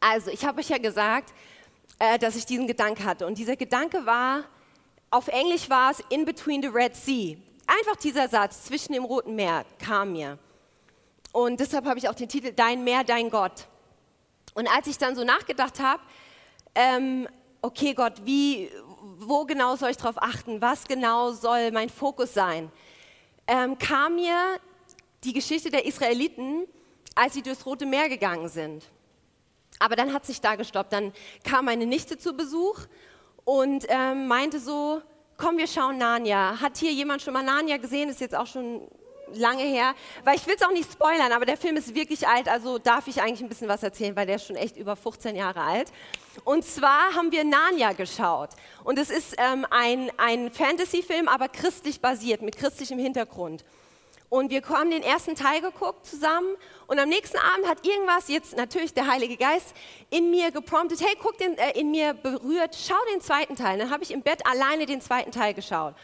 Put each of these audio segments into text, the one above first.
Also, ich habe euch ja gesagt, äh, dass ich diesen Gedanke hatte. Und dieser Gedanke war, auf Englisch war es In Between the Red Sea. Einfach dieser Satz, zwischen dem Roten Meer, kam mir. Und deshalb habe ich auch den Titel Dein Meer, dein Gott. Und als ich dann so nachgedacht habe, ähm, okay Gott, wie, wo genau soll ich darauf achten? Was genau soll mein Fokus sein? Ähm, kam mir die Geschichte der Israeliten, als sie durchs Rote Meer gegangen sind. Aber dann hat sich da gestoppt. Dann kam meine Nichte zu Besuch und ähm, meinte so, komm, wir schauen Narnia. Hat hier jemand schon mal Narnia gesehen? Ist jetzt auch schon lange her. Weil ich will es auch nicht spoilern, aber der Film ist wirklich alt, also darf ich eigentlich ein bisschen was erzählen, weil der ist schon echt über 15 Jahre alt. Und zwar haben wir Narnia geschaut. Und es ist ähm, ein, ein Fantasy-Film, aber christlich basiert, mit christlichem Hintergrund. Und wir haben den ersten Teil geguckt zusammen und am nächsten Abend hat irgendwas, jetzt natürlich der Heilige Geist, in mir gepromptet, hey, guck den, äh, in mir berührt, schau den zweiten Teil. Dann habe ich im Bett alleine den zweiten Teil geschaut.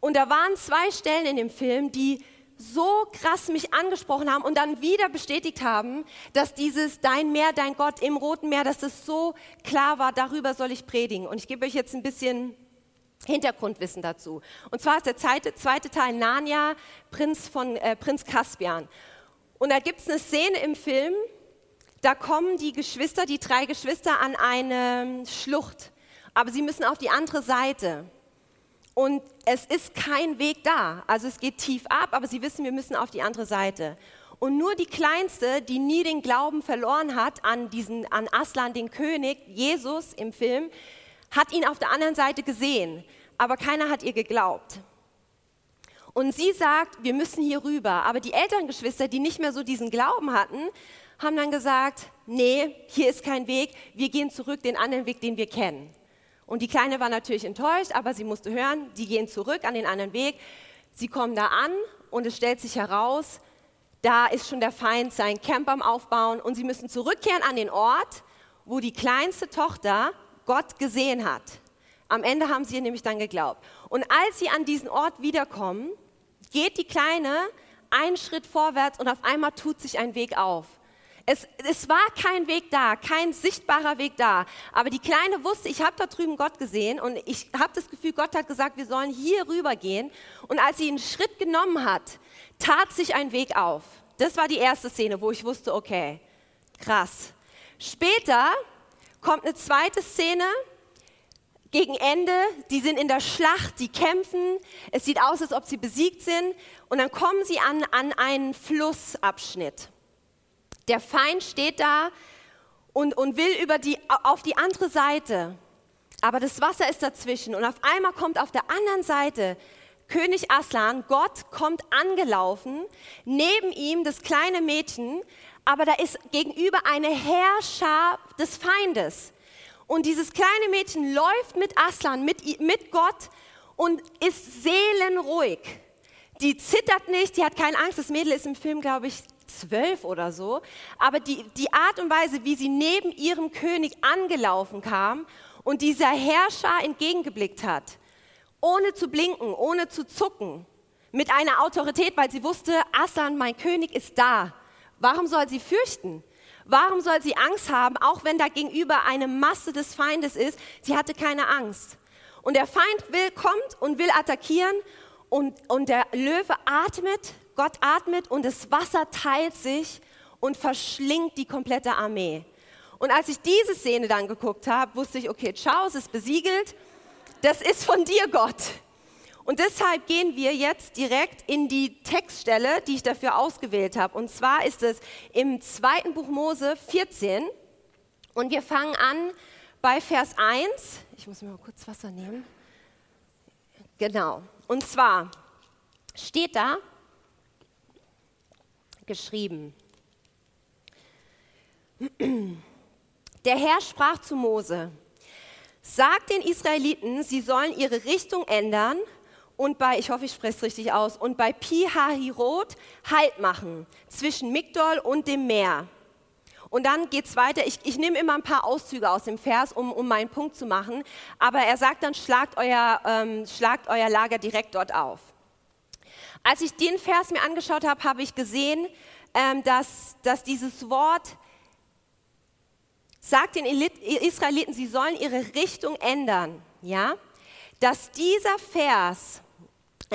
Und da waren zwei Stellen in dem Film, die so krass mich angesprochen haben und dann wieder bestätigt haben, dass dieses Dein Meer, dein Gott im Roten Meer, dass das so klar war, darüber soll ich predigen. Und ich gebe euch jetzt ein bisschen Hintergrundwissen dazu. Und zwar ist der zweite, zweite Teil Narnia, Prinz, von, äh, Prinz Caspian. Und da gibt es eine Szene im Film, da kommen die Geschwister, die drei Geschwister, an eine Schlucht. Aber sie müssen auf die andere Seite. Und es ist kein Weg da. Also es geht tief ab, aber sie wissen, wir müssen auf die andere Seite. Und nur die Kleinste, die nie den Glauben verloren hat an, diesen, an Aslan, den König, Jesus im Film, hat ihn auf der anderen Seite gesehen, aber keiner hat ihr geglaubt. Und sie sagt, wir müssen hier rüber. Aber die Elterngeschwister, die nicht mehr so diesen Glauben hatten, haben dann gesagt, nee, hier ist kein Weg, wir gehen zurück den anderen Weg, den wir kennen. Und die Kleine war natürlich enttäuscht, aber sie musste hören, die gehen zurück an den anderen Weg. Sie kommen da an und es stellt sich heraus, da ist schon der Feind sein Camp am Aufbauen und sie müssen zurückkehren an den Ort, wo die kleinste Tochter Gott gesehen hat. Am Ende haben sie ihr nämlich dann geglaubt. Und als sie an diesen Ort wiederkommen, geht die Kleine einen Schritt vorwärts und auf einmal tut sich ein Weg auf. Es, es, war kein Weg da, kein sichtbarer Weg da. Aber die Kleine wusste, ich habe da drüben Gott gesehen und ich habe das Gefühl, Gott hat gesagt, wir sollen hier rüber gehen. Und als sie einen Schritt genommen hat, tat sich ein Weg auf. Das war die erste Szene, wo ich wusste, okay, krass. Später kommt eine zweite Szene gegen Ende. Die sind in der Schlacht, die kämpfen. Es sieht aus, als ob sie besiegt sind. Und dann kommen sie an, an einen Flussabschnitt. Der Feind steht da und, und will über die, auf die andere Seite. Aber das Wasser ist dazwischen. Und auf einmal kommt auf der anderen Seite König Aslan, Gott kommt angelaufen, neben ihm das kleine Mädchen, aber da ist gegenüber eine Herrscher des Feindes. Und dieses kleine Mädchen läuft mit Aslan, mit, mit Gott und ist seelenruhig. Die zittert nicht, die hat keine Angst. Das Mädel ist im Film, glaube ich, zwölf oder so. Aber die, die Art und Weise, wie sie neben ihrem König angelaufen kam und dieser Herrscher entgegengeblickt hat, ohne zu blinken, ohne zu zucken, mit einer Autorität, weil sie wusste, Aslan, mein König, ist da. Warum soll sie fürchten? Warum soll sie Angst haben, auch wenn da gegenüber eine Masse des Feindes ist? Sie hatte keine Angst. Und der Feind will, kommt und will attackieren und, und der Löwe atmet, Gott atmet und das Wasser teilt sich und verschlingt die komplette Armee. Und als ich diese Szene dann geguckt habe, wusste ich, okay, ciao, es ist besiegelt. Das ist von dir, Gott. Und deshalb gehen wir jetzt direkt in die Textstelle, die ich dafür ausgewählt habe. Und zwar ist es im zweiten Buch Mose 14. Und wir fangen an bei Vers 1. Ich muss mir mal kurz Wasser nehmen. Genau. Und zwar steht da geschrieben. Der Herr sprach zu Mose, sag den Israeliten, sie sollen ihre Richtung ändern und bei, ich hoffe, ich spreche es richtig aus, und bei Pi Hahirot Halt machen zwischen Migdol und dem Meer. Und dann geht es weiter. Ich, ich nehme immer ein paar Auszüge aus dem Vers, um, um meinen Punkt zu machen. Aber er sagt dann, schlagt euer, ähm, schlagt euer Lager direkt dort auf. Als ich den Vers mir angeschaut habe, habe ich gesehen, ähm, dass, dass dieses Wort sagt den Israeliten, sie sollen ihre Richtung ändern, ja, dass dieser Vers,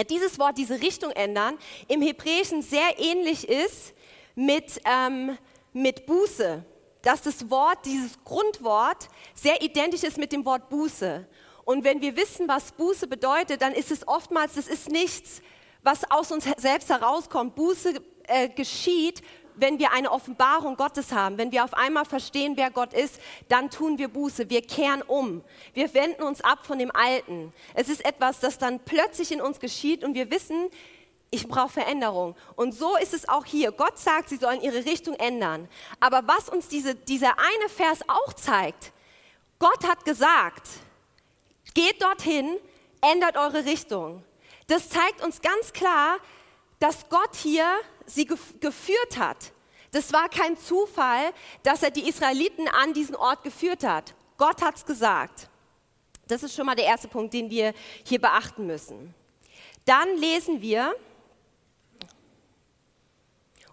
dieses Wort, diese Richtung ändern, im Hebräischen sehr ähnlich ist mit, ähm, mit Buße. Dass das Wort, dieses Grundwort, sehr identisch ist mit dem Wort Buße. Und wenn wir wissen, was Buße bedeutet, dann ist es oftmals, das ist nichts, was aus uns selbst herauskommt. Buße äh, geschieht wenn wir eine Offenbarung Gottes haben, wenn wir auf einmal verstehen, wer Gott ist, dann tun wir Buße, wir kehren um, wir wenden uns ab von dem Alten. Es ist etwas, das dann plötzlich in uns geschieht und wir wissen, ich brauche Veränderung. Und so ist es auch hier. Gott sagt, sie sollen ihre Richtung ändern. Aber was uns diese, dieser eine Vers auch zeigt, Gott hat gesagt, geht dorthin, ändert eure Richtung. Das zeigt uns ganz klar, dass Gott hier sie geführt hat. Das war kein Zufall, dass er die Israeliten an diesen Ort geführt hat. Gott hat es gesagt. Das ist schon mal der erste Punkt, den wir hier beachten müssen. Dann lesen wir,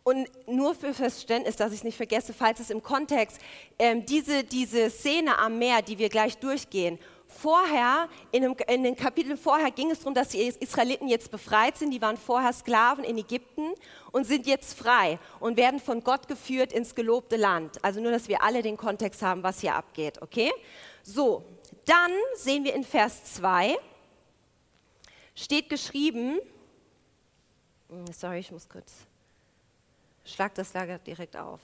und nur für Verständnis, dass ich es nicht vergesse, falls es im Kontext, ähm, diese, diese Szene am Meer, die wir gleich durchgehen, Vorher, in, dem, in den Kapiteln vorher ging es darum, dass die Israeliten jetzt befreit sind. Die waren vorher Sklaven in Ägypten und sind jetzt frei und werden von Gott geführt ins gelobte Land. Also nur, dass wir alle den Kontext haben, was hier abgeht. Okay? So, dann sehen wir in Vers 2, steht geschrieben, hm, sorry, ich muss kurz, schlag das Lager direkt auf.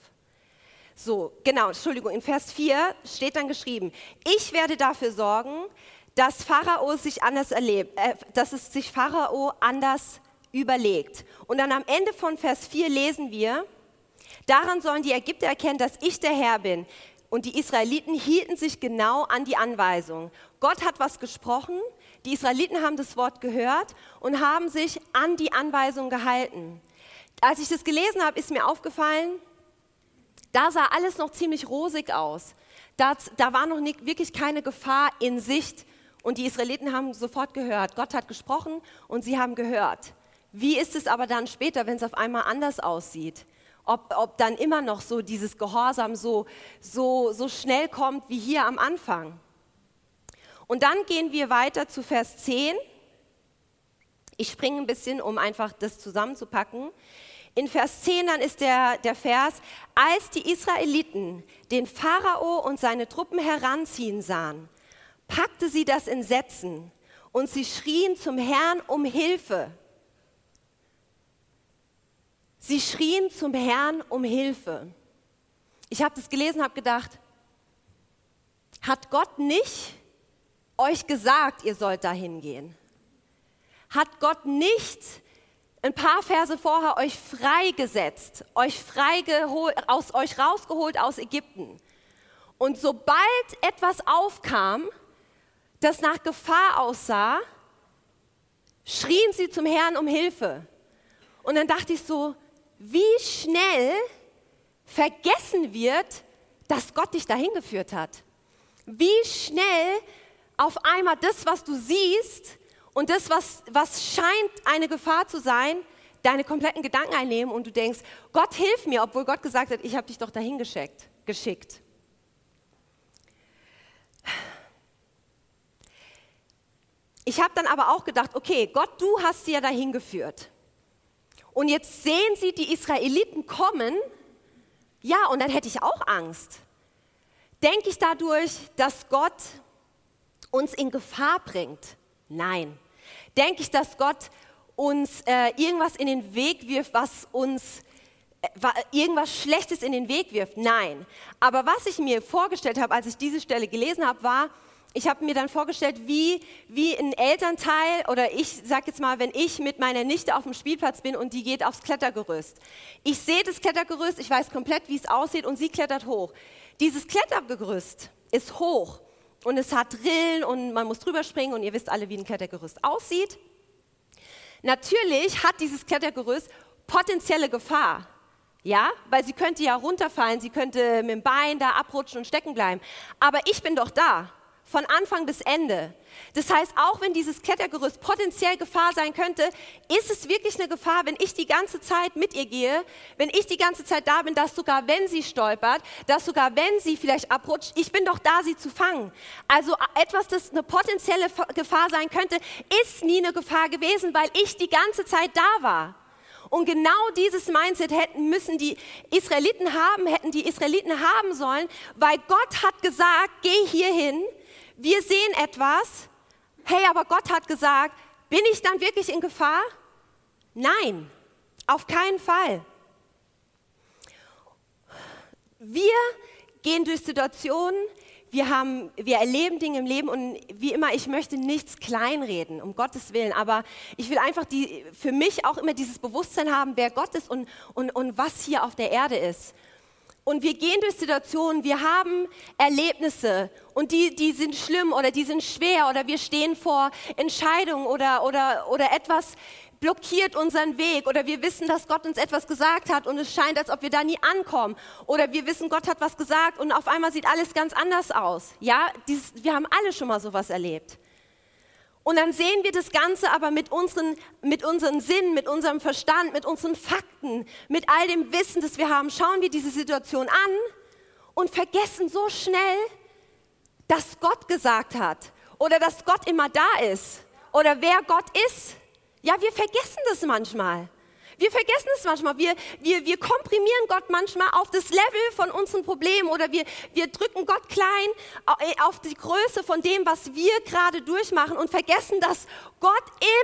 So, genau, Entschuldigung, in Vers 4 steht dann geschrieben, ich werde dafür sorgen, dass Pharao sich anders erlebt, äh, dass es sich Pharao anders überlegt. Und dann am Ende von Vers 4 lesen wir, daran sollen die Ägypter erkennen, dass ich der Herr bin. Und die Israeliten hielten sich genau an die Anweisung. Gott hat was gesprochen, die Israeliten haben das Wort gehört und haben sich an die Anweisung gehalten. Als ich das gelesen habe, ist mir aufgefallen, da sah alles noch ziemlich rosig aus. Da, da war noch nicht, wirklich keine Gefahr in Sicht. Und die Israeliten haben sofort gehört. Gott hat gesprochen und sie haben gehört. Wie ist es aber dann später, wenn es auf einmal anders aussieht? Ob, ob dann immer noch so dieses Gehorsam so, so, so schnell kommt wie hier am Anfang. Und dann gehen wir weiter zu Vers 10. Ich springe ein bisschen, um einfach das zusammenzupacken. In Vers 10 dann ist der, der Vers, als die Israeliten den Pharao und seine Truppen heranziehen sahen, packte sie das Entsetzen und sie schrien zum Herrn um Hilfe. Sie schrien zum Herrn um Hilfe. Ich habe das gelesen, habe gedacht, hat Gott nicht euch gesagt, ihr sollt dahin gehen? Hat Gott nicht ein paar Verse vorher euch freigesetzt, euch freigeholt, aus euch rausgeholt aus Ägypten. Und sobald etwas aufkam, das nach Gefahr aussah, schrien sie zum Herrn um Hilfe. Und dann dachte ich so, wie schnell vergessen wird, dass Gott dich dahin geführt hat. Wie schnell auf einmal das, was du siehst, und das, was, was scheint eine Gefahr zu sein, deine kompletten Gedanken einnehmen und du denkst, Gott hilf mir, obwohl Gott gesagt hat, ich habe dich doch dahin geschickt. geschickt. Ich habe dann aber auch gedacht, okay, Gott, du hast sie ja dahin geführt. Und jetzt sehen sie die Israeliten kommen, ja, und dann hätte ich auch Angst. Denke ich dadurch, dass Gott uns in Gefahr bringt? Nein. Denke ich, dass Gott uns äh, irgendwas in den Weg wirft, was uns äh, irgendwas Schlechtes in den Weg wirft? Nein. Aber was ich mir vorgestellt habe, als ich diese Stelle gelesen habe, war, ich habe mir dann vorgestellt, wie, wie ein Elternteil oder ich sage jetzt mal, wenn ich mit meiner Nichte auf dem Spielplatz bin und die geht aufs Klettergerüst. Ich sehe das Klettergerüst, ich weiß komplett, wie es aussieht und sie klettert hoch. Dieses Klettergerüst ist hoch und es hat Rillen und man muss drüber springen und ihr wisst alle, wie ein Klettergerüst aussieht. Natürlich hat dieses Klettergerüst potenzielle Gefahr. Ja, weil sie könnte ja runterfallen, sie könnte mit dem Bein da abrutschen und stecken bleiben. Aber ich bin doch da. Von Anfang bis Ende. Das heißt, auch wenn dieses Klettergerüst potenziell Gefahr sein könnte, ist es wirklich eine Gefahr, wenn ich die ganze Zeit mit ihr gehe, wenn ich die ganze Zeit da bin, dass sogar wenn sie stolpert, dass sogar wenn sie vielleicht abrutscht, ich bin doch da, sie zu fangen. Also etwas, das eine potenzielle Gefahr sein könnte, ist nie eine Gefahr gewesen, weil ich die ganze Zeit da war. Und genau dieses Mindset hätten müssen die Israeliten haben, hätten die Israeliten haben sollen, weil Gott hat gesagt, geh hier hin, wir sehen etwas, hey, aber Gott hat gesagt, bin ich dann wirklich in Gefahr? Nein, auf keinen Fall. Wir gehen durch Situationen, wir, haben, wir erleben Dinge im Leben und wie immer, ich möchte nichts kleinreden, um Gottes Willen, aber ich will einfach die, für mich auch immer dieses Bewusstsein haben, wer Gott ist und, und, und was hier auf der Erde ist. Und wir gehen durch Situationen, wir haben Erlebnisse und die, die sind schlimm oder die sind schwer oder wir stehen vor Entscheidungen oder, oder, oder etwas blockiert unseren Weg oder wir wissen, dass Gott uns etwas gesagt hat und es scheint, als ob wir da nie ankommen oder wir wissen, Gott hat was gesagt und auf einmal sieht alles ganz anders aus. Ja, dieses, wir haben alle schon mal sowas erlebt. Und dann sehen wir das Ganze aber mit unseren, mit unseren Sinnen, mit unserem Verstand, mit unseren Fakten, mit all dem Wissen, das wir haben, schauen wir diese Situation an und vergessen so schnell, dass Gott gesagt hat oder dass Gott immer da ist oder wer Gott ist. Ja, wir vergessen das manchmal. Wir vergessen es manchmal. Wir, wir, wir komprimieren Gott manchmal auf das Level von unseren Problemen oder wir, wir drücken Gott klein äh, auf die Größe von dem, was wir gerade durchmachen und vergessen, dass Gott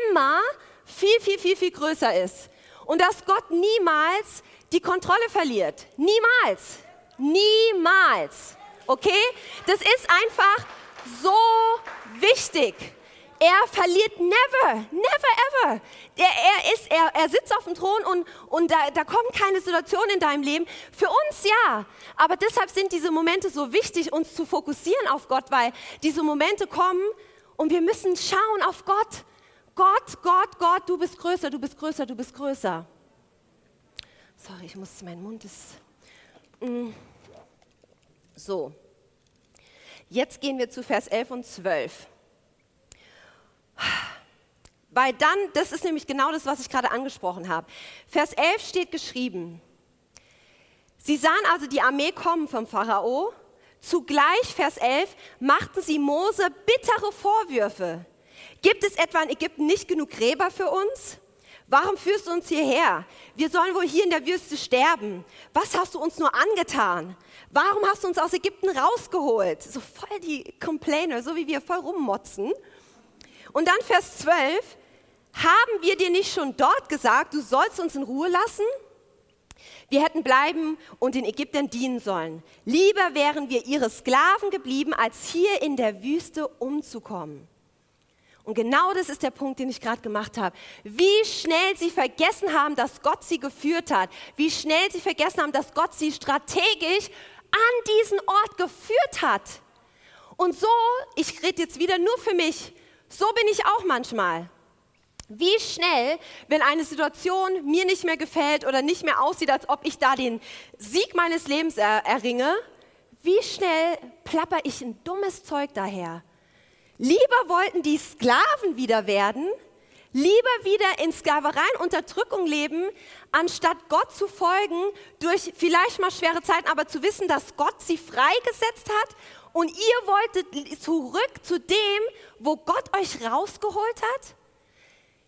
immer viel, viel, viel, viel größer ist. Und dass Gott niemals die Kontrolle verliert. Niemals. Niemals. Okay? Das ist einfach so wichtig. Er verliert never, never ever. Er, er, ist, er, er sitzt auf dem Thron und, und da, da kommen keine Situationen in deinem Leben. Für uns ja. Aber deshalb sind diese Momente so wichtig, uns zu fokussieren auf Gott, weil diese Momente kommen und wir müssen schauen auf Gott. Gott, Gott, Gott, du bist größer, du bist größer, du bist größer. Sorry, ich muss, mein Mund ist. Mm. So. Jetzt gehen wir zu Vers 11 und 12. Weil dann, das ist nämlich genau das, was ich gerade angesprochen habe. Vers 11 steht geschrieben, sie sahen also die Armee kommen vom Pharao, zugleich, Vers 11, machten sie Mose bittere Vorwürfe. Gibt es etwa in Ägypten nicht genug Gräber für uns? Warum führst du uns hierher? Wir sollen wohl hier in der Wüste sterben. Was hast du uns nur angetan? Warum hast du uns aus Ägypten rausgeholt? So voll die Complainer, so wie wir voll rummotzen. Und dann Vers 12, haben wir dir nicht schon dort gesagt, du sollst uns in Ruhe lassen? Wir hätten bleiben und den Ägyptern dienen sollen. Lieber wären wir ihre Sklaven geblieben, als hier in der Wüste umzukommen. Und genau das ist der Punkt, den ich gerade gemacht habe. Wie schnell sie vergessen haben, dass Gott sie geführt hat. Wie schnell sie vergessen haben, dass Gott sie strategisch an diesen Ort geführt hat. Und so, ich rede jetzt wieder nur für mich, so bin ich auch manchmal. Wie schnell, wenn eine Situation mir nicht mehr gefällt oder nicht mehr aussieht, als ob ich da den Sieg meines Lebens er erringe, wie schnell plapper ich ein dummes Zeug daher. Lieber wollten die Sklaven wieder werden, lieber wieder in Sklaverei und Unterdrückung leben, anstatt Gott zu folgen, durch vielleicht mal schwere Zeiten, aber zu wissen, dass Gott sie freigesetzt hat und ihr wolltet zurück zu dem, wo Gott euch rausgeholt hat?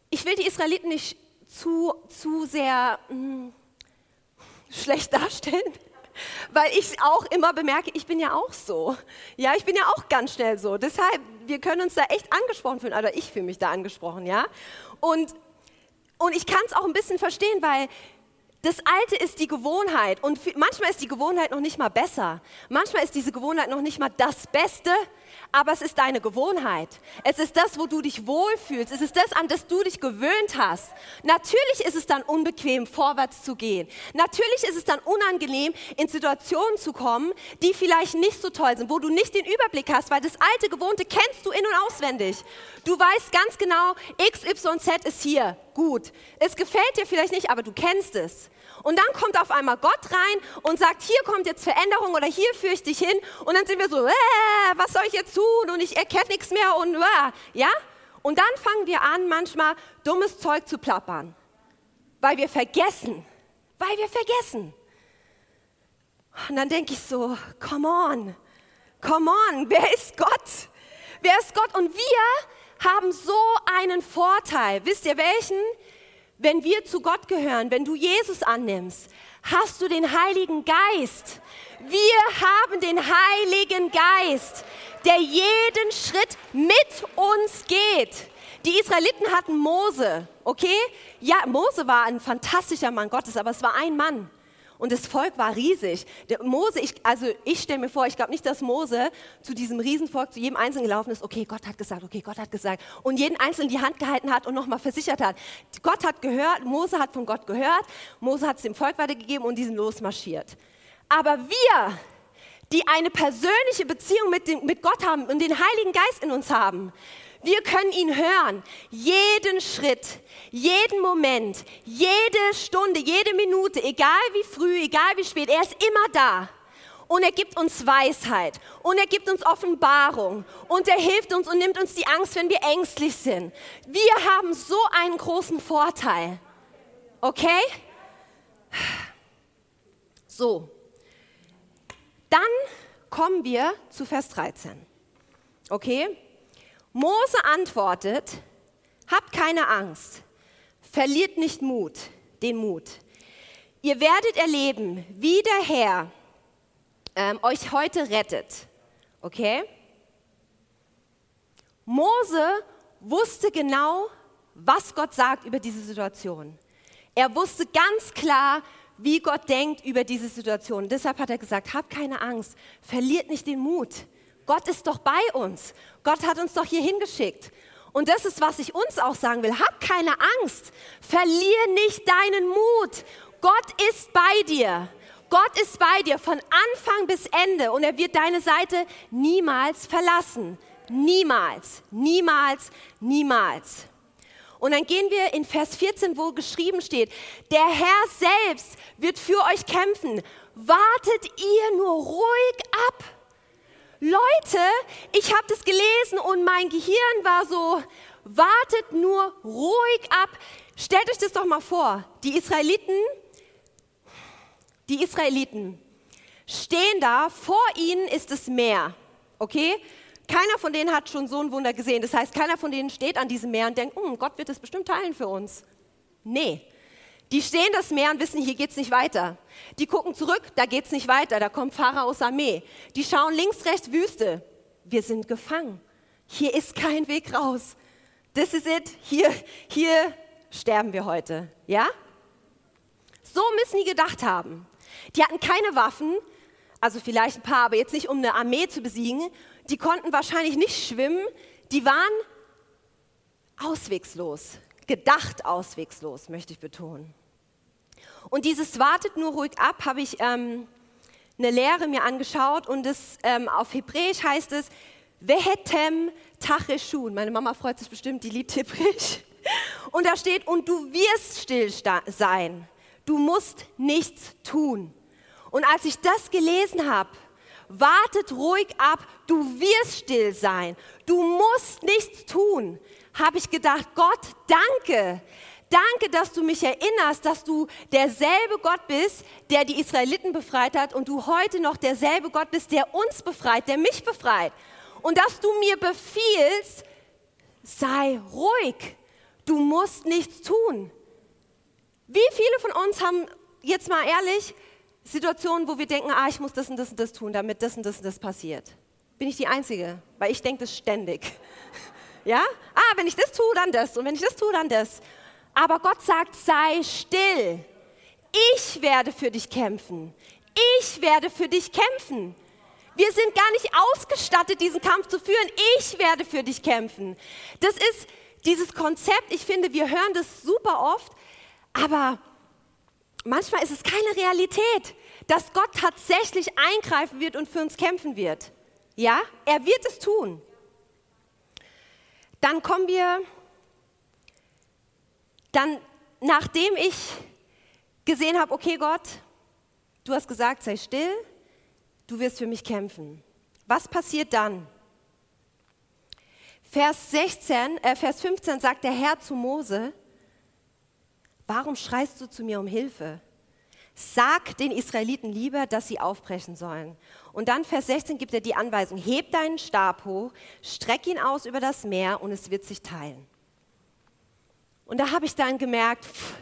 Ich will die Israeliten nicht zu, zu sehr mh, hm, schlecht darstellen, weil ich auch immer bemerke, ich bin ja auch so. Ja, ich bin ja auch ganz schnell so. Deshalb, wir können uns da echt angesprochen fühlen, oder ich fühle mich da angesprochen, ja. Und, und ich kann es auch ein bisschen verstehen, weil das Alte ist die Gewohnheit und manchmal ist die Gewohnheit noch nicht mal besser. Manchmal ist diese Gewohnheit noch nicht mal das Beste, aber es ist deine Gewohnheit. Es ist das, wo du dich wohlfühlst. Es ist das, an das du dich gewöhnt hast. Natürlich ist es dann unbequem, vorwärts zu gehen. Natürlich ist es dann unangenehm, in Situationen zu kommen, die vielleicht nicht so toll sind, wo du nicht den Überblick hast, weil das alte Gewohnte kennst du in- und auswendig. Du weißt ganz genau, X, Y, Z ist hier. Gut. Es gefällt dir vielleicht nicht, aber du kennst es. Und dann kommt auf einmal Gott rein und sagt, hier kommt jetzt Veränderung oder hier führe ich dich hin. Und dann sind wir so, äh, was soll ich jetzt tun? Und ich erkenne nichts mehr und äh, ja. Und dann fangen wir an, manchmal dummes Zeug zu plappern, weil wir vergessen, weil wir vergessen. Und dann denke ich so, come on, come on, wer ist Gott? Wer ist Gott? Und wir haben so einen Vorteil. Wisst ihr welchen? Wenn wir zu Gott gehören, wenn du Jesus annimmst, hast du den Heiligen Geist. Wir haben den Heiligen Geist, der jeden Schritt mit uns geht. Die Israeliten hatten Mose, okay? Ja, Mose war ein fantastischer Mann Gottes, aber es war ein Mann. Und das Volk war riesig. Der Mose, ich, also ich stelle mir vor, ich glaube nicht, dass Mose zu diesem Riesenvolk, zu jedem Einzelnen gelaufen ist, okay, Gott hat gesagt, okay, Gott hat gesagt. Und jeden Einzelnen die Hand gehalten hat und nochmal versichert hat. Gott hat gehört, Mose hat von Gott gehört, Mose hat es dem Volk weitergegeben und die sind losmarschiert. Aber wir, die eine persönliche Beziehung mit, dem, mit Gott haben und den Heiligen Geist in uns haben, wir können ihn hören. Jeden Schritt, jeden Moment, jede Stunde, jede Minute, egal wie früh, egal wie spät, er ist immer da. Und er gibt uns Weisheit und er gibt uns Offenbarung und er hilft uns und nimmt uns die Angst, wenn wir ängstlich sind. Wir haben so einen großen Vorteil. Okay? So. Dann kommen wir zu Vers 13. Okay? Mose antwortet, habt keine Angst, verliert nicht Mut, den Mut. Ihr werdet erleben, wie der Herr ähm, euch heute rettet. Okay? Mose wusste genau, was Gott sagt über diese Situation. Er wusste ganz klar, wie Gott denkt über diese Situation. Deshalb hat er gesagt, habt keine Angst, verliert nicht den Mut. Gott ist doch bei uns. Gott hat uns doch hier hingeschickt. Und das ist, was ich uns auch sagen will. Hab keine Angst. Verlier nicht deinen Mut. Gott ist bei dir. Gott ist bei dir von Anfang bis Ende und er wird deine Seite niemals verlassen. Niemals, niemals, niemals. Und dann gehen wir in Vers 14, wo geschrieben steht, der Herr selbst wird für euch kämpfen. Wartet ihr nur ruhig ab. Leute, ich habe das gelesen und mein Gehirn war so, wartet nur ruhig ab. Stellt euch das doch mal vor. Die Israeliten, die Israeliten stehen da, vor ihnen ist das Meer. Okay? Keiner von denen hat schon so ein Wunder gesehen. Das heißt, keiner von denen steht an diesem Meer und denkt, hm, Gott wird es bestimmt teilen für uns. Nee, die stehen das Meer und wissen, hier geht es nicht weiter. Die gucken zurück, da geht es nicht weiter, da kommt Pharaos Armee. Die schauen links, rechts, Wüste. Wir sind gefangen. Hier ist kein Weg raus. This is it. Hier, hier sterben wir heute. Ja? So müssen die gedacht haben. Die hatten keine Waffen, also vielleicht ein paar, aber jetzt nicht um eine Armee zu besiegen. Die konnten wahrscheinlich nicht schwimmen. Die waren auswegslos gedacht auswegslos, möchte ich betonen. Und dieses wartet nur ruhig ab, habe ich ähm, eine Lehre mir angeschaut und das, ähm, auf Hebräisch heißt es Vehetem Tacheshun. Meine Mama freut sich bestimmt, die liebt Hebräisch. Und da steht, und du wirst still sein. Du musst nichts tun. Und als ich das gelesen habe, wartet ruhig ab, du wirst still sein. Du musst nichts tun habe ich gedacht, Gott, danke. Danke, dass du mich erinnerst, dass du derselbe Gott bist, der die Israeliten befreit hat und du heute noch derselbe Gott bist, der uns befreit, der mich befreit. Und dass du mir befiehlst, sei ruhig, du musst nichts tun. Wie viele von uns haben, jetzt mal ehrlich, Situationen, wo wir denken, ah, ich muss das und das und das tun, damit das und das und das passiert? Bin ich die Einzige? Weil ich denke das ständig. Ja? Ah, wenn ich das tue, dann das. Und wenn ich das tue, dann das. Aber Gott sagt, sei still. Ich werde für dich kämpfen. Ich werde für dich kämpfen. Wir sind gar nicht ausgestattet, diesen Kampf zu führen. Ich werde für dich kämpfen. Das ist dieses Konzept, ich finde, wir hören das super oft, aber manchmal ist es keine Realität, dass Gott tatsächlich eingreifen wird und für uns kämpfen wird. Ja, er wird es tun. Dann kommen wir, dann nachdem ich gesehen habe, okay Gott, du hast gesagt, sei still, du wirst für mich kämpfen. Was passiert dann? Vers, 16, äh, Vers 15 sagt der Herr zu Mose, warum schreist du zu mir um Hilfe? Sag den Israeliten lieber, dass sie aufbrechen sollen. Und dann Vers 16 gibt er die Anweisung, heb deinen Stab hoch, streck ihn aus über das Meer und es wird sich teilen. Und da habe ich dann gemerkt, pff,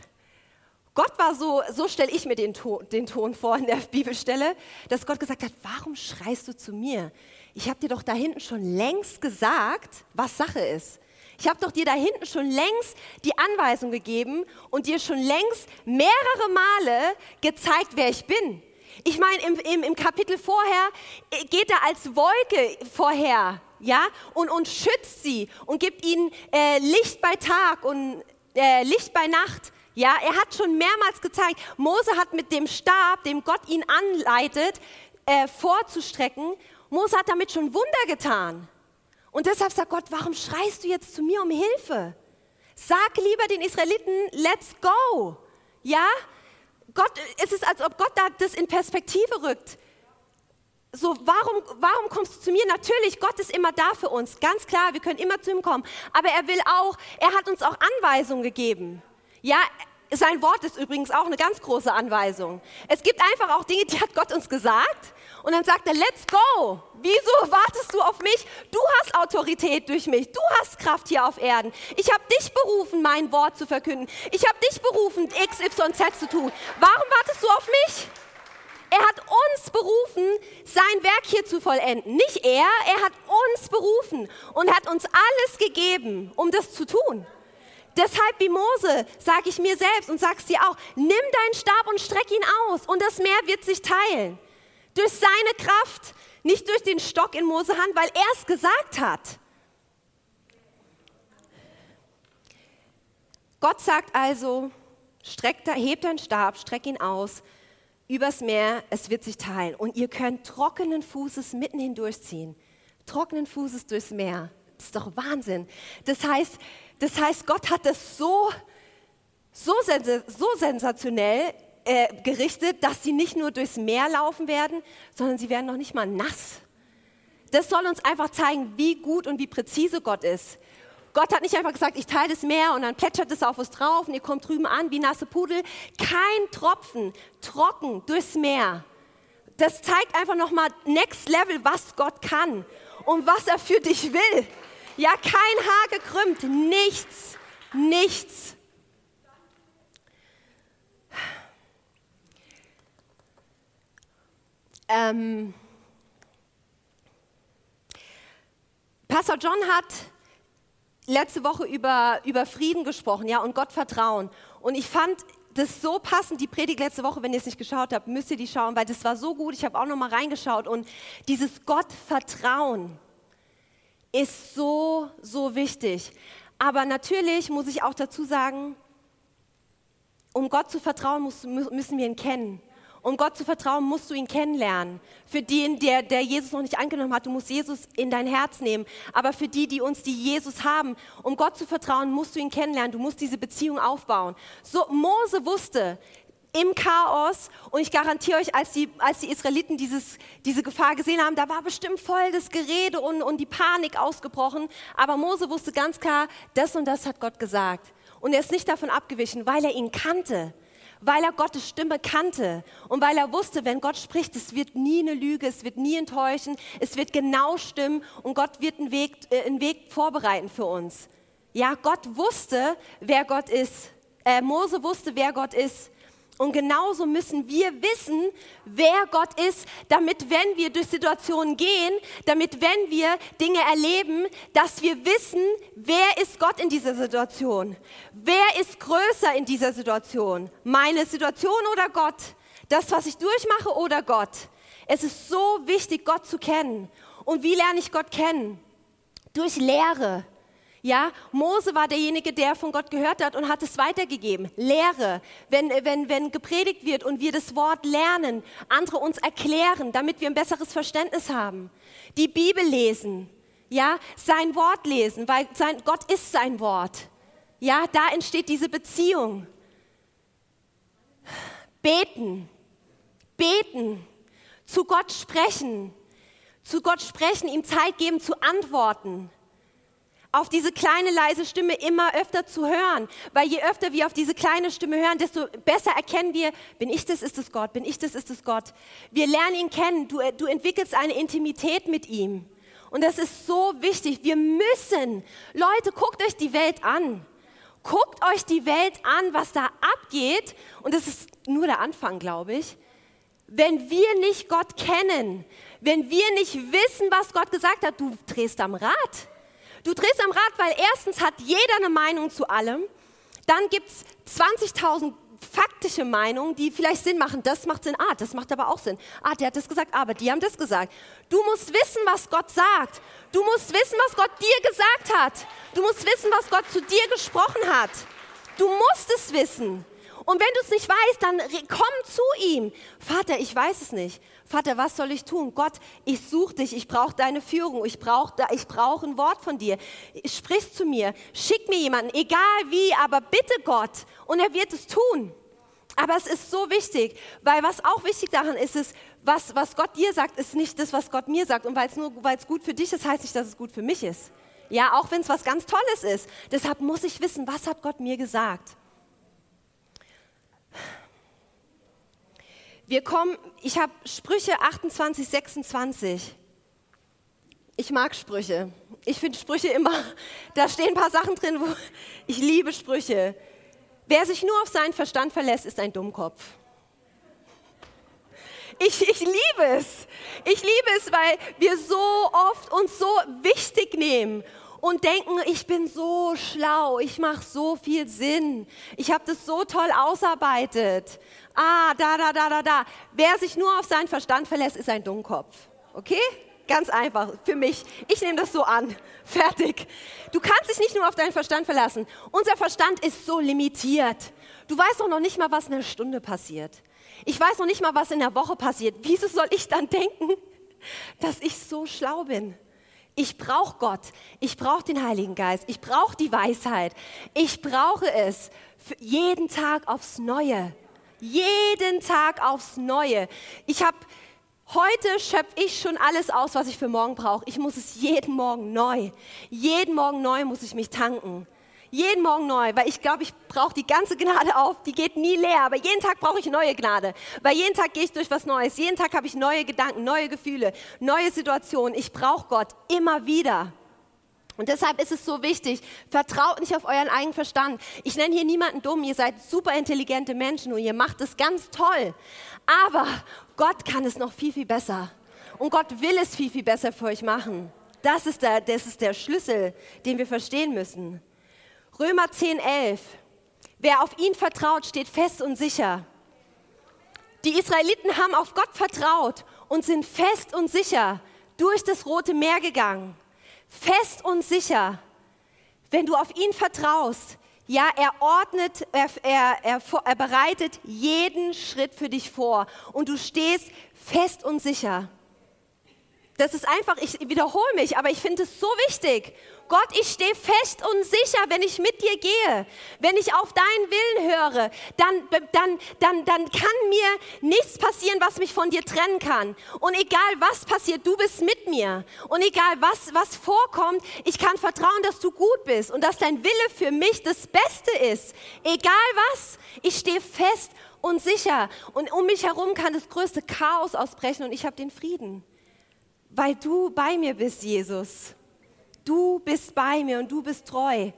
Gott war so, so stelle ich mir den Ton, den Ton vor in der Bibelstelle, dass Gott gesagt hat, warum schreist du zu mir? Ich habe dir doch da hinten schon längst gesagt, was Sache ist. Ich habe doch dir da hinten schon längst die Anweisung gegeben und dir schon längst mehrere Male gezeigt, wer ich bin. Ich meine, im, im, im, Kapitel vorher äh, geht er als Wolke vorher, ja, und, und schützt sie und gibt ihnen äh, Licht bei Tag und äh, Licht bei Nacht. Ja, er hat schon mehrmals gezeigt, Mose hat mit dem Stab, dem Gott ihn anleitet, äh, vorzustrecken, Mose hat damit schon Wunder getan. Und deshalb sagt Gott, warum schreist du jetzt zu mir um Hilfe? Sag lieber den Israeliten, let's go. Ja? Gott, es ist, als ob Gott da das in Perspektive rückt. So, warum, warum kommst du zu mir? Natürlich, Gott ist immer da für uns. Ganz klar, wir können immer zu ihm kommen. Aber er will auch, er hat uns auch Anweisungen gegeben. Ja, sein Wort ist übrigens auch eine ganz große Anweisung. Es gibt einfach auch Dinge, die hat Gott uns gesagt. Und dann sagt er, let's go. Wieso wartest du auf mich? Du hast Autorität durch mich. Du hast Kraft hier auf Erden. Ich habe dich berufen, mein Wort zu verkünden. Ich habe dich berufen, X, Y, Z zu tun. Warum wartest du auf mich? Er hat uns berufen, sein Werk hier zu vollenden. Nicht er, er hat uns berufen und hat uns alles gegeben, um das zu tun. Deshalb wie Mose sage ich mir selbst und sag's dir auch, nimm deinen Stab und streck ihn aus und das Meer wird sich teilen. Durch seine Kraft, nicht durch den Stock in Mose Hand, weil er es gesagt hat. Gott sagt also, streck, hebt deinen Stab, streck ihn aus übers Meer, es wird sich teilen. Und ihr könnt trockenen Fußes mitten hindurchziehen. Trockenen Fußes durchs Meer. Das ist doch Wahnsinn. Das heißt, das heißt Gott hat das so, so, so sensationell äh, gerichtet, dass sie nicht nur durchs Meer laufen werden, sondern sie werden noch nicht mal nass. Das soll uns einfach zeigen, wie gut und wie präzise Gott ist. Gott hat nicht einfach gesagt, ich teile das Meer und dann plätschert es auf uns drauf und ihr kommt drüben an wie nasse Pudel. Kein Tropfen, trocken durchs Meer. Das zeigt einfach nochmal Next Level, was Gott kann und was er für dich will. Ja, kein Haar gekrümmt, nichts, nichts. Ähm, Pastor John hat letzte Woche über, über Frieden gesprochen, ja, und Gott vertrauen. Und ich fand das so passend, die Predigt letzte Woche, wenn ihr es nicht geschaut habt, müsst ihr die schauen, weil das war so gut. Ich habe auch noch mal reingeschaut und dieses Gott vertrauen ist so, so wichtig. Aber natürlich muss ich auch dazu sagen, um Gott zu vertrauen, müssen wir ihn kennen. Um Gott zu vertrauen, musst du ihn kennenlernen. Für den, der, der Jesus noch nicht angenommen hat, du musst Jesus in dein Herz nehmen. Aber für die, die uns, die Jesus haben, um Gott zu vertrauen, musst du ihn kennenlernen. Du musst diese Beziehung aufbauen. So, Mose wusste, im Chaos. Und ich garantiere euch, als die, als die Israeliten dieses, diese Gefahr gesehen haben, da war bestimmt voll das Gerede und, und die Panik ausgebrochen. Aber Mose wusste ganz klar, das und das hat Gott gesagt. Und er ist nicht davon abgewichen, weil er ihn kannte weil er Gottes Stimme kannte und weil er wusste, wenn Gott spricht, es wird nie eine Lüge, es wird nie enttäuschen, es wird genau stimmen und Gott wird einen Weg, äh, einen Weg vorbereiten für uns. Ja, Gott wusste, wer Gott ist. Äh, Mose wusste, wer Gott ist. Und genauso müssen wir wissen, wer Gott ist, damit wenn wir durch Situationen gehen, damit wenn wir Dinge erleben, dass wir wissen, wer ist Gott in dieser Situation? Wer ist größer in dieser Situation? Meine Situation oder Gott? Das, was ich durchmache oder Gott? Es ist so wichtig, Gott zu kennen. Und wie lerne ich Gott kennen? Durch Lehre ja, Mose war derjenige, der von Gott gehört hat und hat es weitergegeben. Lehre, wenn, wenn, wenn gepredigt wird und wir das Wort lernen, andere uns erklären, damit wir ein besseres Verständnis haben. Die Bibel lesen, ja, sein Wort lesen, weil sein, Gott ist sein Wort. Ja, da entsteht diese Beziehung. beten, beten, zu Gott sprechen, zu Gott sprechen, ihm Zeit geben zu antworten auf diese kleine leise Stimme immer öfter zu hören, weil je öfter wir auf diese kleine Stimme hören, desto besser erkennen wir, bin ich das, ist es Gott, bin ich das, ist es Gott. Wir lernen ihn kennen, du, du entwickelst eine Intimität mit ihm. Und das ist so wichtig. Wir müssen, Leute, guckt euch die Welt an. Guckt euch die Welt an, was da abgeht. Und das ist nur der Anfang, glaube ich. Wenn wir nicht Gott kennen, wenn wir nicht wissen, was Gott gesagt hat, du drehst am Rad. Du drehst am Rad, weil erstens hat jeder eine Meinung zu allem. Dann gibt es 20.000 faktische Meinungen, die vielleicht Sinn machen. Das macht Sinn. Ah, das macht aber auch Sinn. Ah, der hat das gesagt, aber die haben das gesagt. Du musst wissen, was Gott sagt. Du musst wissen, was Gott dir gesagt hat. Du musst wissen, was Gott zu dir gesprochen hat. Du musst es wissen. Und wenn du es nicht weißt, dann komm zu ihm. Vater, ich weiß es nicht. Vater, was soll ich tun? Gott, ich suche dich, ich brauche deine Führung, ich brauche ich brauch ein Wort von dir. Sprich zu mir, schick mir jemanden, egal wie, aber bitte Gott. Und er wird es tun. Aber es ist so wichtig, weil was auch wichtig daran ist, ist, was, was Gott dir sagt, ist nicht das, was Gott mir sagt. Und weil es nur weil gut für dich ist, heißt nicht, dass es gut für mich ist. Ja, auch wenn es was ganz Tolles ist. Deshalb muss ich wissen, was hat Gott mir gesagt. Wir kommen, ich habe Sprüche 28, 26. Ich mag Sprüche. Ich finde Sprüche immer, da stehen ein paar Sachen drin, wo ich liebe Sprüche. Wer sich nur auf seinen Verstand verlässt, ist ein Dummkopf. Ich, ich liebe es. Ich liebe es, weil wir so oft uns so wichtig nehmen und denken, ich bin so schlau, ich mache so viel Sinn, ich habe das so toll ausarbeitet. Ah, da, da, da, da, da. Wer sich nur auf seinen Verstand verlässt, ist ein Dummkopf. Okay? Ganz einfach für mich. Ich nehme das so an. Fertig. Du kannst dich nicht nur auf deinen Verstand verlassen. Unser Verstand ist so limitiert. Du weißt doch noch nicht mal, was in einer Stunde passiert. Ich weiß noch nicht mal, was in der Woche passiert. Wieso soll ich dann denken, dass ich so schlau bin? Ich brauche Gott. Ich brauche den Heiligen Geist. Ich brauche die Weisheit. Ich brauche es jeden Tag aufs Neue. Jeden Tag aufs Neue. Ich habe heute schöpfe ich schon alles aus, was ich für morgen brauche. Ich muss es jeden Morgen neu. Jeden Morgen neu muss ich mich tanken. Jeden Morgen neu, weil ich glaube, ich brauche die ganze Gnade auf, die geht nie leer, aber jeden Tag brauche ich neue Gnade, weil jeden Tag gehe ich durch was Neues, jeden Tag habe ich neue Gedanken, neue Gefühle, neue Situationen. Ich brauche Gott immer wieder. Und deshalb ist es so wichtig, vertraut nicht auf euren eigenen Verstand. Ich nenne hier niemanden dumm, ihr seid super intelligente Menschen und ihr macht es ganz toll. Aber Gott kann es noch viel, viel besser. Und Gott will es viel, viel besser für euch machen. Das ist der, das ist der Schlüssel, den wir verstehen müssen. Römer 10, 11. Wer auf ihn vertraut, steht fest und sicher. Die Israeliten haben auf Gott vertraut und sind fest und sicher durch das Rote Meer gegangen fest und sicher, wenn du auf ihn vertraust. Ja, er ordnet, er, er, er, er bereitet jeden Schritt für dich vor und du stehst fest und sicher. Das ist einfach, ich wiederhole mich, aber ich finde es so wichtig. Gott, ich stehe fest und sicher, wenn ich mit dir gehe, wenn ich auf deinen Willen höre, dann, dann, dann, dann kann mir nichts passieren, was mich von dir trennen kann. Und egal was passiert, du bist mit mir. Und egal was, was vorkommt, ich kann vertrauen, dass du gut bist und dass dein Wille für mich das Beste ist. Egal was, ich stehe fest und sicher. Und um mich herum kann das größte Chaos ausbrechen und ich habe den Frieden, weil du bei mir bist, Jesus. Du bist bei mir und du bist treu.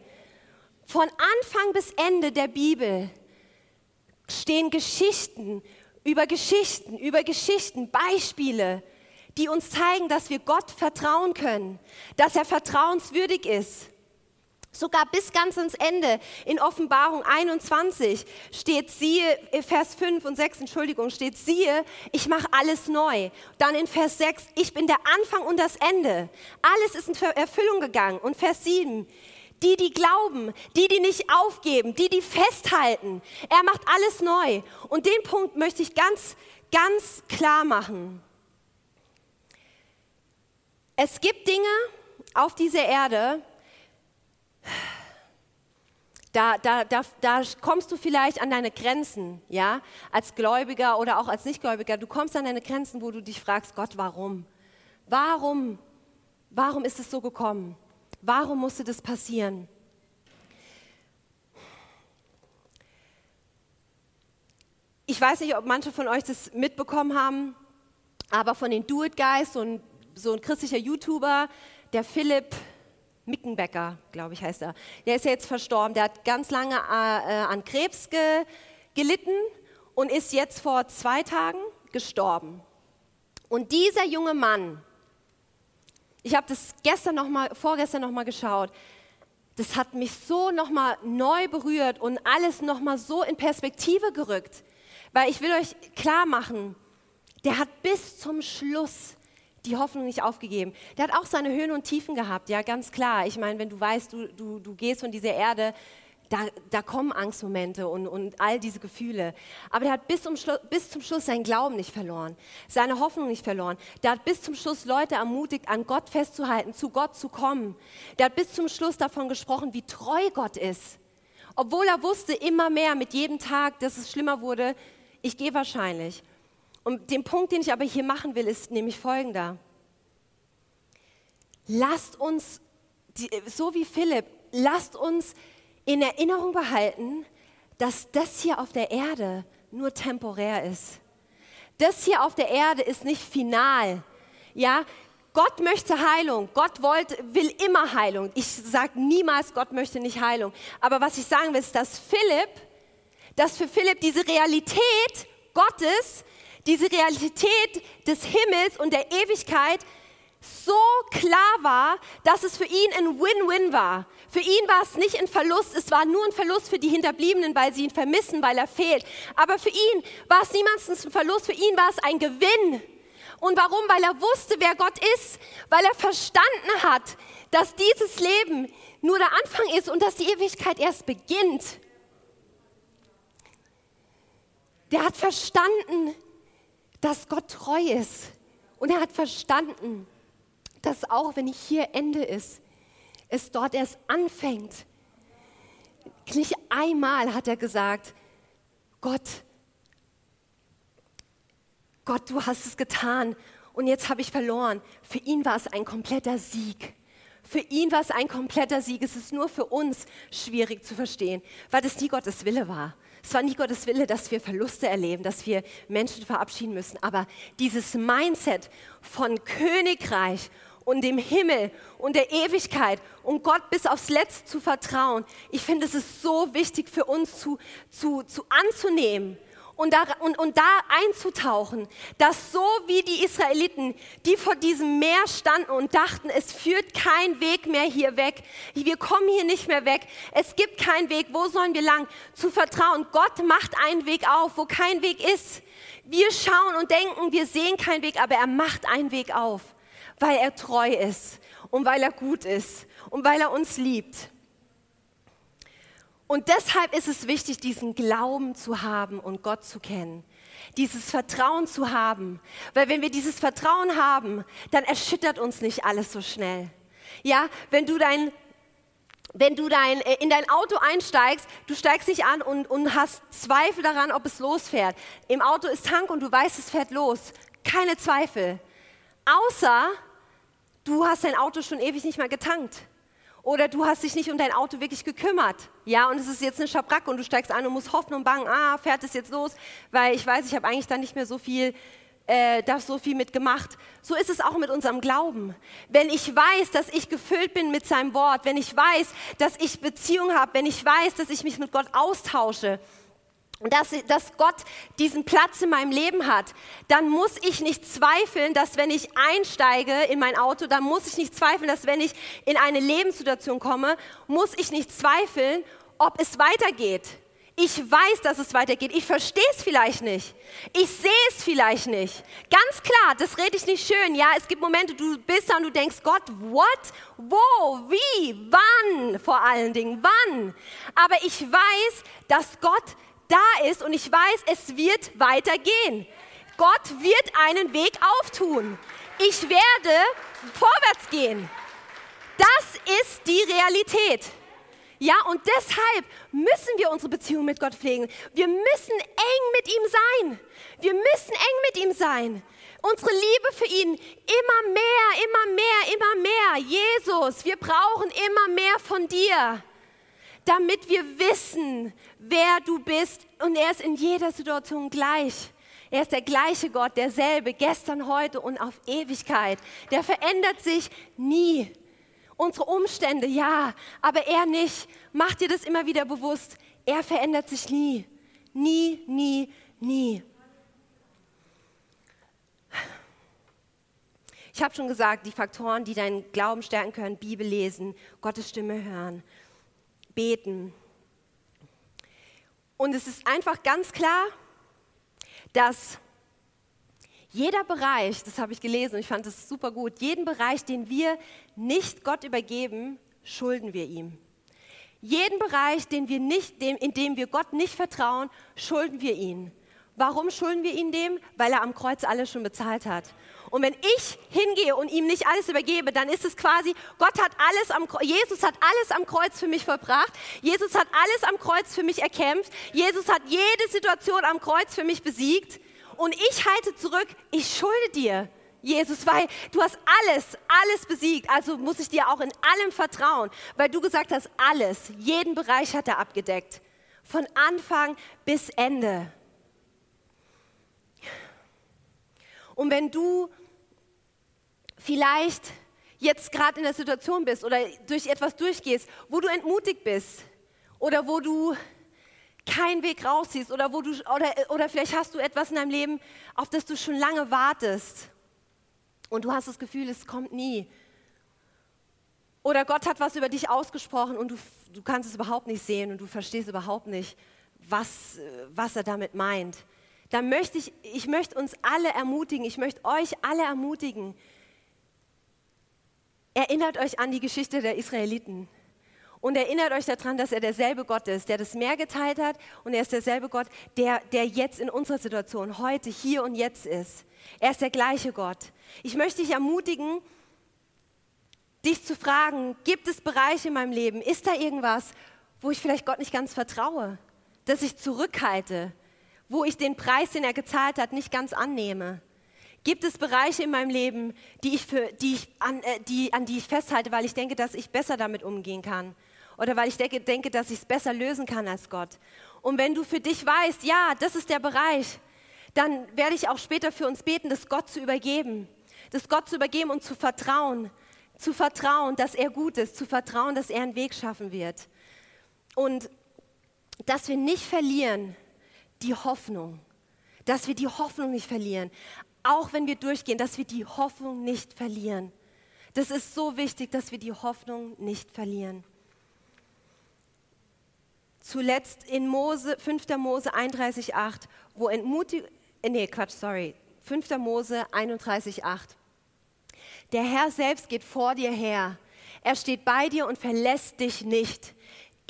Von Anfang bis Ende der Bibel stehen Geschichten über Geschichten, über Geschichten, Beispiele, die uns zeigen, dass wir Gott vertrauen können, dass er vertrauenswürdig ist. Sogar bis ganz ans Ende in Offenbarung 21 steht siehe, Vers 5 und 6, Entschuldigung, steht siehe, ich mache alles neu. Dann in Vers 6, ich bin der Anfang und das Ende. Alles ist in Erfüllung gegangen. Und Vers 7, die, die glauben, die, die nicht aufgeben, die, die festhalten. Er macht alles neu. Und den Punkt möchte ich ganz, ganz klar machen. Es gibt Dinge auf dieser Erde, Da, da, da, da kommst du vielleicht an deine Grenzen, ja, als Gläubiger oder auch als Nichtgläubiger. Du kommst an deine Grenzen, wo du dich fragst, Gott, warum? Warum? Warum ist es so gekommen? Warum musste das passieren? Ich weiß nicht, ob manche von euch das mitbekommen haben, aber von den Do It Guys, so ein, so ein christlicher YouTuber, der Philipp Mickenbecker, glaube ich, heißt er. Der ist ja jetzt verstorben. Der hat ganz lange äh, äh, an Krebs ge, gelitten und ist jetzt vor zwei Tagen gestorben. Und dieser junge Mann, ich habe das gestern noch mal, vorgestern noch mal geschaut, das hat mich so noch mal neu berührt und alles noch mal so in Perspektive gerückt, weil ich will euch klar machen, der hat bis zum Schluss die Hoffnung nicht aufgegeben. Der hat auch seine Höhen und Tiefen gehabt, ja, ganz klar. Ich meine, wenn du weißt, du, du, du gehst von dieser Erde, da, da kommen Angstmomente und, und all diese Gefühle. Aber der hat bis zum, bis zum Schluss seinen Glauben nicht verloren, seine Hoffnung nicht verloren. Der hat bis zum Schluss Leute ermutigt, an Gott festzuhalten, zu Gott zu kommen. Der hat bis zum Schluss davon gesprochen, wie treu Gott ist. Obwohl er wusste immer mehr mit jedem Tag, dass es schlimmer wurde, ich gehe wahrscheinlich. Und den Punkt, den ich aber hier machen will, ist nämlich folgender. Lasst uns, so wie Philipp, lasst uns in Erinnerung behalten, dass das hier auf der Erde nur temporär ist. Das hier auf der Erde ist nicht final. Ja, Gott möchte Heilung. Gott wollt, will immer Heilung. Ich sage niemals, Gott möchte nicht Heilung. Aber was ich sagen will, ist, dass Philipp, dass für Philipp diese Realität Gottes diese Realität des Himmels und der Ewigkeit so klar war, dass es für ihn ein Win-Win war. Für ihn war es nicht ein Verlust, es war nur ein Verlust für die Hinterbliebenen, weil sie ihn vermissen, weil er fehlt. Aber für ihn war es niemals ein Verlust, für ihn war es ein Gewinn. Und warum? Weil er wusste, wer Gott ist, weil er verstanden hat, dass dieses Leben nur der Anfang ist und dass die Ewigkeit erst beginnt. Der hat verstanden, dass Gott treu ist. Und er hat verstanden, dass auch wenn hier Ende ist, es dort erst anfängt. Nicht einmal hat er gesagt, Gott, Gott, du hast es getan und jetzt habe ich verloren. Für ihn war es ein kompletter Sieg. Für ihn war es ein kompletter Sieg. Es ist nur für uns schwierig zu verstehen, weil das nie Gottes Wille war. Es war nie Gottes Wille, dass wir Verluste erleben, dass wir Menschen verabschieden müssen. Aber dieses Mindset von Königreich und dem Himmel und der Ewigkeit und Gott bis aufs Letzte zu vertrauen, ich finde, es ist so wichtig für uns zu, zu, zu anzunehmen und da, und, und da einzutauchen, dass so wie die Israeliten, die vor diesem Meer standen und dachten, es führt kein Weg mehr hier weg, wir kommen hier nicht mehr weg, es gibt keinen Weg, wo sollen wir lang? Zu vertrauen, Gott macht einen Weg auf, wo kein Weg ist. Wir schauen und denken, wir sehen keinen Weg, aber er macht einen Weg auf, weil er treu ist und weil er gut ist und weil er uns liebt. Und deshalb ist es wichtig, diesen Glauben zu haben und Gott zu kennen. Dieses Vertrauen zu haben. Weil wenn wir dieses Vertrauen haben, dann erschüttert uns nicht alles so schnell. Ja, wenn du dein wenn du dein, äh, in dein Auto einsteigst, du steigst nicht an und, und hast Zweifel daran, ob es losfährt. Im Auto ist Tank und du weißt, es fährt los. Keine Zweifel. Außer du hast dein Auto schon ewig nicht mehr getankt oder du hast dich nicht um dein Auto wirklich gekümmert. Ja, und es ist jetzt eine Schabracke und du steigst an und musst hoffen und bangen, ah, fährt es jetzt los, weil ich weiß, ich habe eigentlich da nicht mehr so viel, äh, da so viel mitgemacht. So ist es auch mit unserem Glauben. Wenn ich weiß, dass ich gefüllt bin mit seinem Wort, wenn ich weiß, dass ich Beziehung habe, wenn ich weiß, dass ich mich mit Gott austausche, dass, dass Gott diesen Platz in meinem Leben hat, dann muss ich nicht zweifeln, dass wenn ich einsteige in mein Auto, dann muss ich nicht zweifeln, dass wenn ich in eine Lebenssituation komme, muss ich nicht zweifeln, ob es weitergeht. Ich weiß, dass es weitergeht. Ich verstehe es vielleicht nicht. Ich sehe es vielleicht nicht. Ganz klar, das rede ich nicht schön. Ja, es gibt Momente, du bist da und du denkst, Gott, what? Wo? Wie? Wann? Vor allen Dingen, wann? Aber ich weiß, dass Gott da ist und ich weiß, es wird weitergehen. Gott wird einen Weg auftun. Ich werde vorwärts gehen. Das ist die Realität. Ja, und deshalb müssen wir unsere Beziehung mit Gott pflegen. Wir müssen eng mit ihm sein. Wir müssen eng mit ihm sein. Unsere Liebe für ihn immer mehr, immer mehr, immer mehr. Jesus, wir brauchen immer mehr von dir, damit wir wissen, wer du bist. Und er ist in jeder Situation gleich. Er ist der gleiche Gott, derselbe, gestern, heute und auf Ewigkeit. Der verändert sich nie. Unsere Umstände, ja, aber er nicht. Mach dir das immer wieder bewusst. Er verändert sich nie. Nie, nie, nie. Ich habe schon gesagt, die Faktoren, die deinen Glauben stärken können, Bibel lesen, Gottes Stimme hören, beten. Und es ist einfach ganz klar, dass jeder Bereich, das habe ich gelesen und ich fand das super gut, jeden Bereich, den wir nicht Gott übergeben, schulden wir ihm. Jeden Bereich, den wir nicht, dem, in dem wir Gott nicht vertrauen, schulden wir ihn. Warum schulden wir ihn dem? Weil er am Kreuz alles schon bezahlt hat. Und wenn ich hingehe und ihm nicht alles übergebe, dann ist es quasi, Gott hat alles am Jesus hat alles am Kreuz für mich vollbracht. Jesus hat alles am Kreuz für mich erkämpft. Jesus hat jede Situation am Kreuz für mich besiegt. Und ich halte zurück, ich schulde dir. Jesus, weil du hast alles, alles besiegt. Also muss ich dir auch in allem vertrauen, weil du gesagt hast, alles, jeden Bereich hat er abgedeckt. Von Anfang bis Ende. Und wenn du vielleicht jetzt gerade in der Situation bist oder durch etwas durchgehst, wo du entmutigt bist oder wo du keinen Weg rausziehst oder, wo du, oder, oder vielleicht hast du etwas in deinem Leben, auf das du schon lange wartest und du hast das Gefühl, es kommt nie. Oder Gott hat was über dich ausgesprochen und du, du kannst es überhaupt nicht sehen und du verstehst überhaupt nicht, was, was er damit meint da möchte ich, ich möchte uns alle ermutigen, ich möchte euch alle ermutigen. Erinnert euch an die Geschichte der Israeliten und erinnert euch daran, dass er derselbe Gott ist, der das Meer geteilt hat und er ist derselbe Gott, der, der jetzt in unserer Situation, heute, hier und jetzt ist. Er ist der gleiche Gott. Ich möchte dich ermutigen, dich zu fragen, gibt es Bereiche in meinem Leben, ist da irgendwas, wo ich vielleicht Gott nicht ganz vertraue, dass ich zurückhalte, wo ich den Preis, den er gezahlt hat, nicht ganz annehme? Gibt es Bereiche in meinem Leben, die ich für, die ich an, äh, die, an die ich festhalte, weil ich denke, dass ich besser damit umgehen kann? Oder weil ich denke, denke dass ich es besser lösen kann als Gott? Und wenn du für dich weißt, ja, das ist der Bereich, dann werde ich auch später für uns beten, das Gott zu übergeben. Das Gott zu übergeben und zu vertrauen. Zu vertrauen, dass er gut ist. Zu vertrauen, dass er einen Weg schaffen wird. Und dass wir nicht verlieren, die Hoffnung, dass wir die Hoffnung nicht verlieren, auch wenn wir durchgehen, dass wir die Hoffnung nicht verlieren. Das ist so wichtig, dass wir die Hoffnung nicht verlieren. Zuletzt in Mose, 5. Mose 31,8, wo entmutigt, äh, nee, Quatsch, sorry, 5. Mose 31,8. Der Herr selbst geht vor dir her. Er steht bei dir und verlässt dich nicht.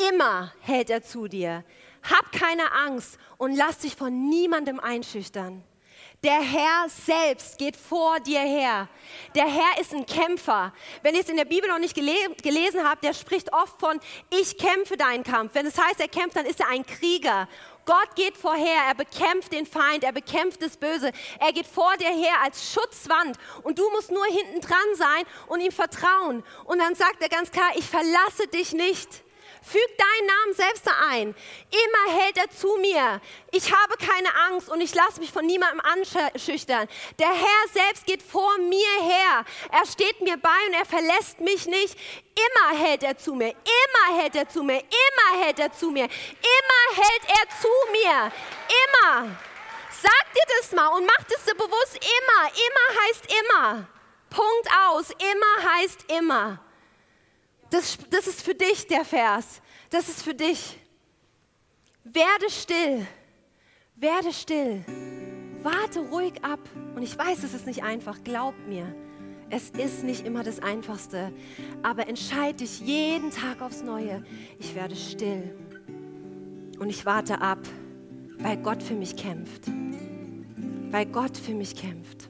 Immer hält er zu dir. Hab keine Angst und lass dich von niemandem einschüchtern. Der Herr selbst geht vor dir her. Der Herr ist ein Kämpfer. Wenn ihr es in der Bibel noch nicht gele gelesen habt, der spricht oft von, ich kämpfe deinen Kampf. Wenn es heißt, er kämpft, dann ist er ein Krieger. Gott geht vorher, er bekämpft den Feind, er bekämpft das Böse. Er geht vor dir her als Schutzwand und du musst nur hinten dran sein und ihm vertrauen. Und dann sagt er ganz klar, ich verlasse dich nicht. Füg deinen Namen selbst da ein. Immer hält er zu mir. Ich habe keine Angst und ich lasse mich von niemandem anschüchtern. Der Herr selbst geht vor mir her. Er steht mir bei und er verlässt mich nicht. Immer hält er zu mir. Immer hält er zu mir. Immer hält er zu mir. Immer hält er zu mir. Immer. Sag dir das mal und mach das dir bewusst. Immer. Immer heißt immer. Punkt aus. Immer heißt immer. Das, das ist für dich der Vers. Das ist für dich. Werde still. Werde still. Warte ruhig ab. Und ich weiß, es ist nicht einfach. Glaub mir. Es ist nicht immer das Einfachste. Aber entscheide dich jeden Tag aufs Neue. Ich werde still. Und ich warte ab, weil Gott für mich kämpft. Weil Gott für mich kämpft.